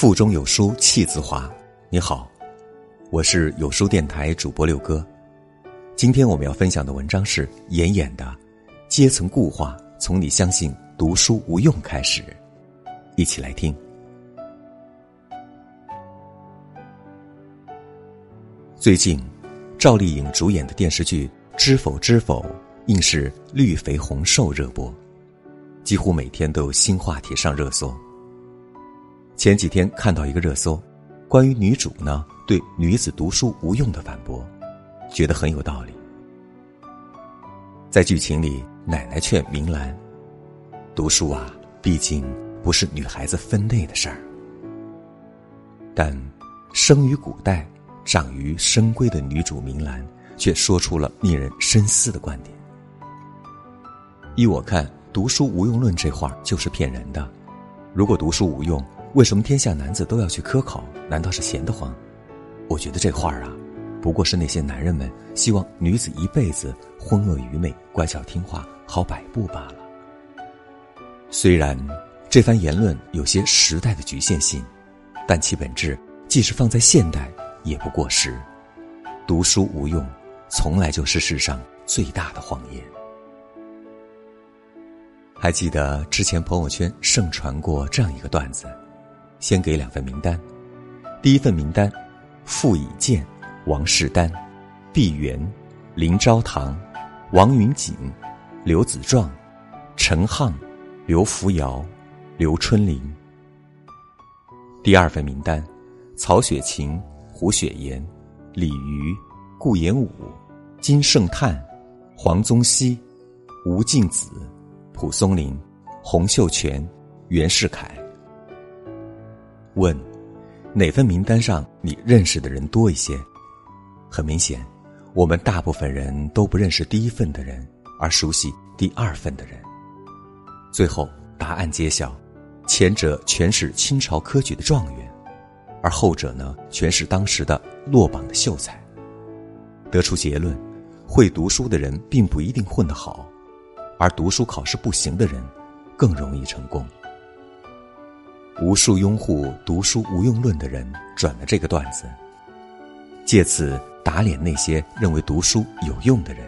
腹中有书气自华。你好，我是有书电台主播六哥。今天我们要分享的文章是严严的《阶层固化从你相信读书无用开始》，一起来听。最近，赵丽颖主演的电视剧《知否知否》应是绿肥红瘦热播，几乎每天都有新话题上热搜。前几天看到一个热搜，关于女主呢对女子读书无用的反驳，觉得很有道理。在剧情里，奶奶劝明兰：“读书啊，毕竟不是女孩子分内的事儿。”但生于古代、长于深闺的女主明兰，却说出了令人深思的观点。依我看，“读书无用论”这话就是骗人的。如果读书无用，为什么天下男子都要去科考？难道是闲得慌？我觉得这话啊，不过是那些男人们希望女子一辈子昏恶愚昧、乖巧听话、好摆布罢了。虽然这番言论有些时代的局限性，但其本质即使放在现代也不过时。读书无用，从来就是世上最大的谎言。还记得之前朋友圈盛传过这样一个段子。先给两份名单，第一份名单：傅以健、王士丹、毕沅、林昭堂、王云锦、刘子壮、陈沆、刘福尧、刘春林。第二份名单：曹雪芹、胡雪岩、李渔、顾炎武、金圣叹、黄宗羲、吴敬梓、蒲松龄、洪秀全、袁世凯。问，哪份名单上你认识的人多一些？很明显，我们大部分人都不认识第一份的人，而熟悉第二份的人。最后答案揭晓，前者全是清朝科举的状元，而后者呢，全是当时的落榜的秀才。得出结论，会读书的人并不一定混得好，而读书考试不行的人，更容易成功。无数拥护“读书无用论”的人转了这个段子，借此打脸那些认为读书有用的人。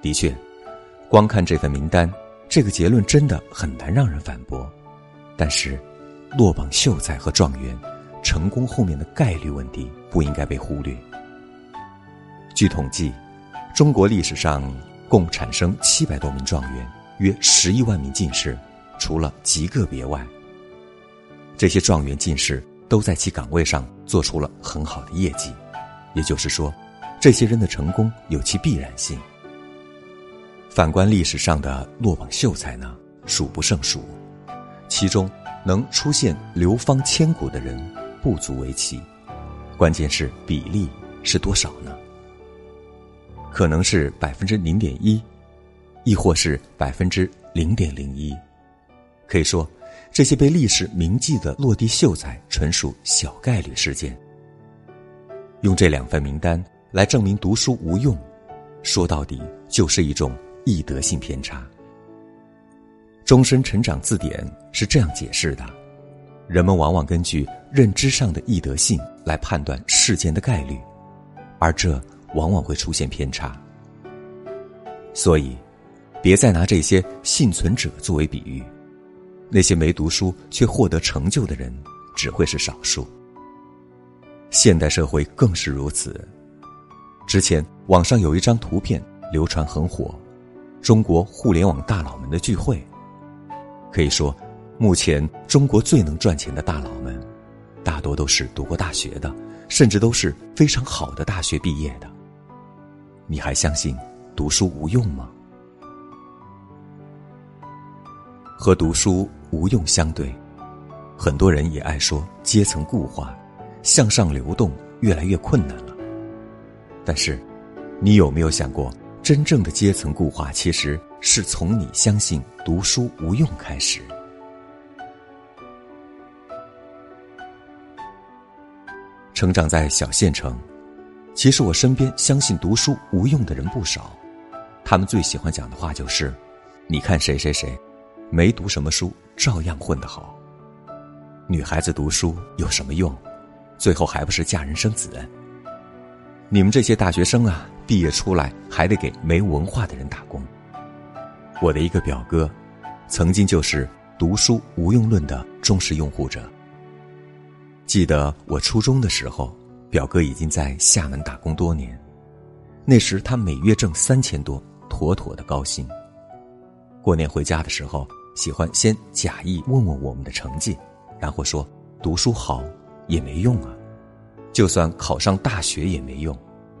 的确，光看这份名单，这个结论真的很难让人反驳。但是，落榜秀才和状元成功后面的概率问题不应该被忽略。据统计，中国历史上共产生七百多名状元，约十一万名进士，除了极个别外。这些状元进士都在其岗位上做出了很好的业绩，也就是说，这些人的成功有其必然性。反观历史上的落榜秀才呢，数不胜数，其中能出现流芳千古的人不足为奇，关键是比例是多少呢？可能是百分之零点一，亦或是百分之零点零一，可以说。这些被历史铭记的落地秀才，纯属小概率事件。用这两份名单来证明读书无用，说到底就是一种易得性偏差。终身成长字典是这样解释的：人们往往根据认知上的易得性来判断事件的概率，而这往往会出现偏差。所以，别再拿这些幸存者作为比喻。那些没读书却获得成就的人，只会是少数。现代社会更是如此。之前网上有一张图片流传很火，中国互联网大佬们的聚会。可以说，目前中国最能赚钱的大佬们，大多都是读过大学的，甚至都是非常好的大学毕业的。你还相信读书无用吗？和读书。无用相对，很多人也爱说阶层固化，向上流动越来越困难了。但是，你有没有想过，真正的阶层固化其实是从你相信读书无用开始？成长在小县城，其实我身边相信读书无用的人不少，他们最喜欢讲的话就是：“你看谁谁谁。”没读什么书，照样混得好。女孩子读书有什么用？最后还不是嫁人生子？你们这些大学生啊，毕业出来还得给没文化的人打工。我的一个表哥，曾经就是读书无用论的忠实拥护者。记得我初中的时候，表哥已经在厦门打工多年，那时他每月挣三千多，妥妥的高薪。过年回家的时候，喜欢先假意问问我们的成绩，然后说读书好也没用啊，就算考上大学也没用。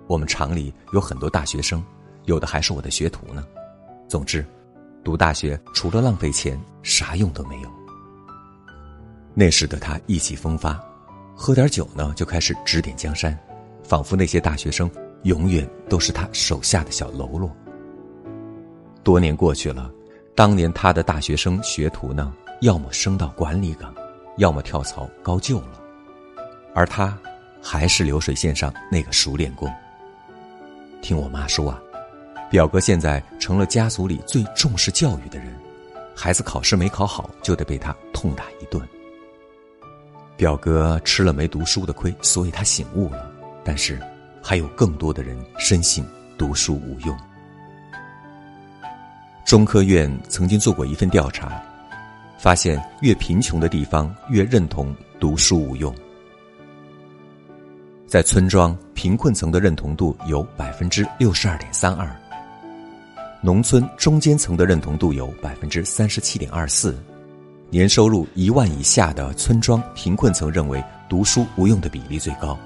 我们厂里有很多大学生，有的还是我的学徒呢。总之。读大学除了浪费钱，啥用都没有。那时的他意气风发，喝点酒呢就开始指点江山，仿佛那些大学生永远都是他手下的小喽啰。多年过去了，当年他的大学生学徒呢，要么升到管理岗，要么跳槽高就了，而他还是流水线上那个熟练工。听我妈说啊。表哥现在成了家族里最重视教育的人，孩子考试没考好就得被他痛打一顿。表哥吃了没读书的亏，所以他醒悟了。但是，还有更多的人深信读书无用。中科院曾经做过一份调查，发现越贫穷的地方越认同读书无用。在村庄，贫困层的认同度有百分之六十二点三二。农村中间层的认同度有百分之三十七点二四，年收入一万以下的村庄贫困层认为读书无用的比例最高。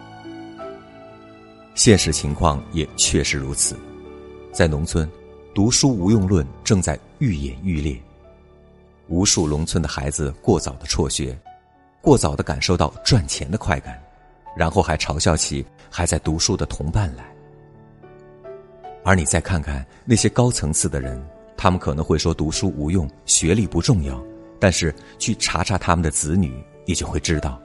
现实情况也确实如此，在农村，读书无用论正在愈演愈烈，无数农村的孩子过早的辍学，过早的感受到赚钱的快感，然后还嘲笑起还在读书的同伴来。而你再看看那些高层次的人，他们可能会说读书无用，学历不重要。但是去查查他们的子女，你就会知道，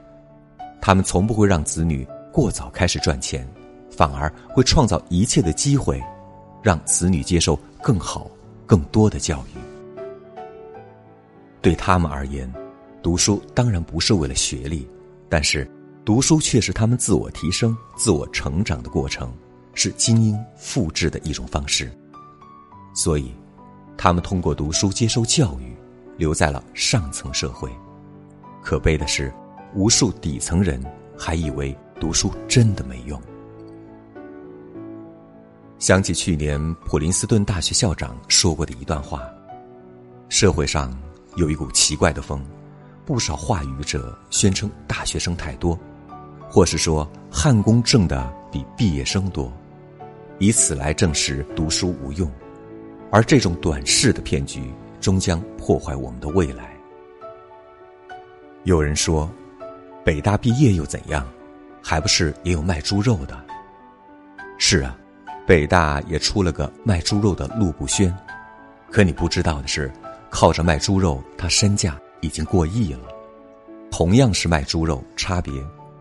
他们从不会让子女过早开始赚钱，反而会创造一切的机会，让子女接受更好、更多的教育。对他们而言，读书当然不是为了学历，但是读书却是他们自我提升、自我成长的过程。是精英复制的一种方式，所以，他们通过读书接受教育，留在了上层社会。可悲的是，无数底层人还以为读书真的没用。想起去年普林斯顿大学校长说过的一段话：社会上有一股奇怪的风，不少话语者宣称大学生太多，或是说焊工挣的比毕业生多。以此来证实读书无用，而这种短视的骗局终将破坏我们的未来。有人说，北大毕业又怎样？还不是也有卖猪肉的？是啊，北大也出了个卖猪肉的陆步轩，可你不知道的是，靠着卖猪肉，他身价已经过亿了。同样是卖猪肉，差别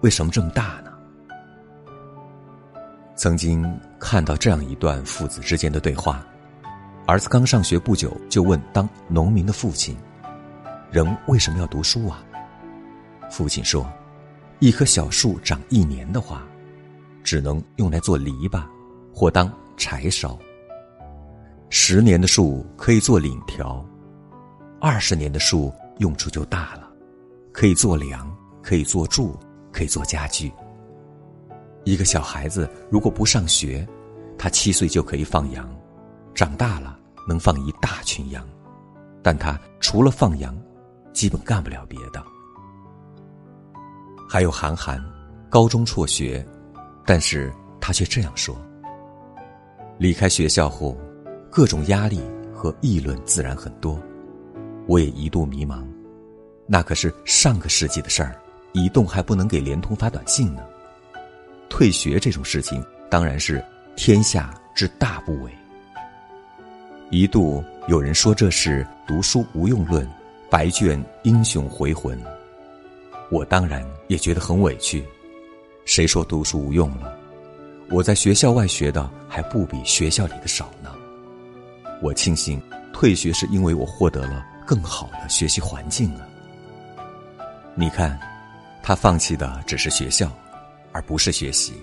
为什么这么大呢？曾经看到这样一段父子之间的对话：儿子刚上学不久，就问当农民的父亲：“人为什么要读书啊？”父亲说：“一棵小树长一年的话，只能用来做篱笆，或当柴烧；十年的树可以做檩条；二十年的树用处就大了，可以做梁，可以做柱，可以做家具。”一个小孩子如果不上学，他七岁就可以放羊，长大了能放一大群羊，但他除了放羊，基本干不了别的。还有韩寒，高中辍学，但是他却这样说：离开学校后，各种压力和议论自然很多，我也一度迷茫，那可是上个世纪的事儿，移动还不能给联通发短信呢。退学这种事情，当然是天下之大不韪。一度有人说这是读书无用论，白卷英雄回魂。我当然也觉得很委屈。谁说读书无用了？我在学校外学的还不比学校里的少呢。我庆幸退学是因为我获得了更好的学习环境啊。你看，他放弃的只是学校，而不是学习。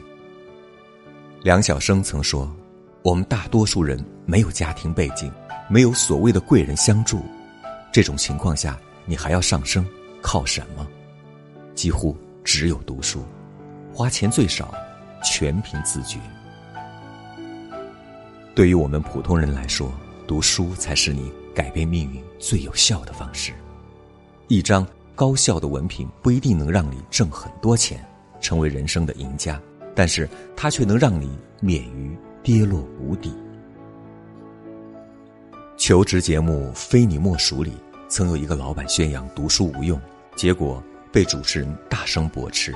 梁晓声曾说：“我们大多数人没有家庭背景，没有所谓的贵人相助，这种情况下，你还要上升，靠什么？几乎只有读书，花钱最少，全凭自觉。对于我们普通人来说，读书才是你改变命运最有效的方式。一张高校的文凭不一定能让你挣很多钱，成为人生的赢家。”但是它却能让你免于跌落谷底。求职节目《非你莫属》里，曾有一个老板宣扬读书无用，结果被主持人大声驳斥。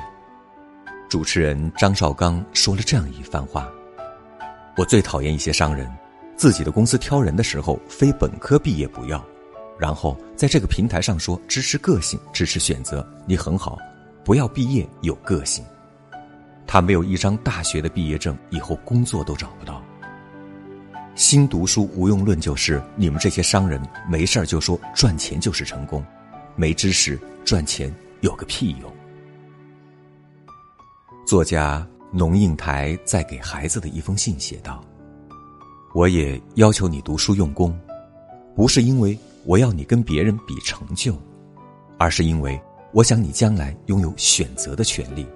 主持人张绍刚说了这样一番话：“我最讨厌一些商人，自己的公司挑人的时候，非本科毕业不要，然后在这个平台上说支持个性，支持选择，你很好，不要毕业有个性。”他没有一张大学的毕业证，以后工作都找不到。新读书无用论就是你们这些商人没事儿就说赚钱就是成功，没知识赚钱有个屁用。作家农应台在给孩子的一封信写道：“我也要求你读书用功，不是因为我要你跟别人比成就，而是因为我想你将来拥有选择的权利。”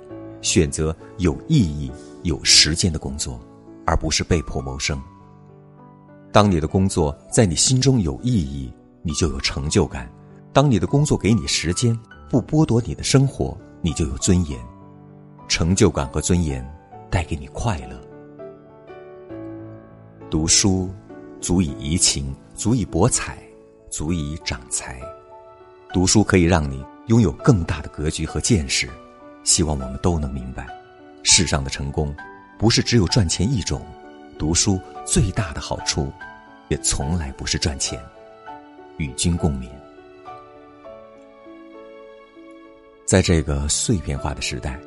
选择有意义、有时间的工作，而不是被迫谋生。当你的工作在你心中有意义，你就有成就感；当你的工作给你时间，不剥夺你的生活，你就有尊严。成就感和尊严带给你快乐。读书足以怡情，足以博采，足以长才。读书可以让你拥有更大的格局和见识。希望我们都能明白，世上的成功，不是只有赚钱一种。读书最大的好处，也从来不是赚钱。与君共勉。在这个碎片化的时代，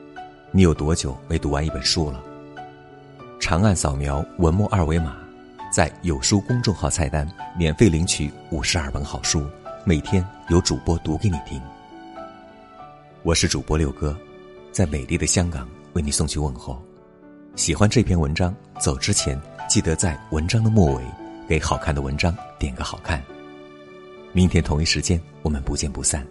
你有多久没读完一本书了？长按扫描文末二维码，在有书公众号菜单免费领取五十二本好书，每天有主播读给你听。我是主播六哥。在美丽的香港为你送去问候。喜欢这篇文章，走之前记得在文章的末尾给好看的文章点个好看。明天同一时间，我们不见不散。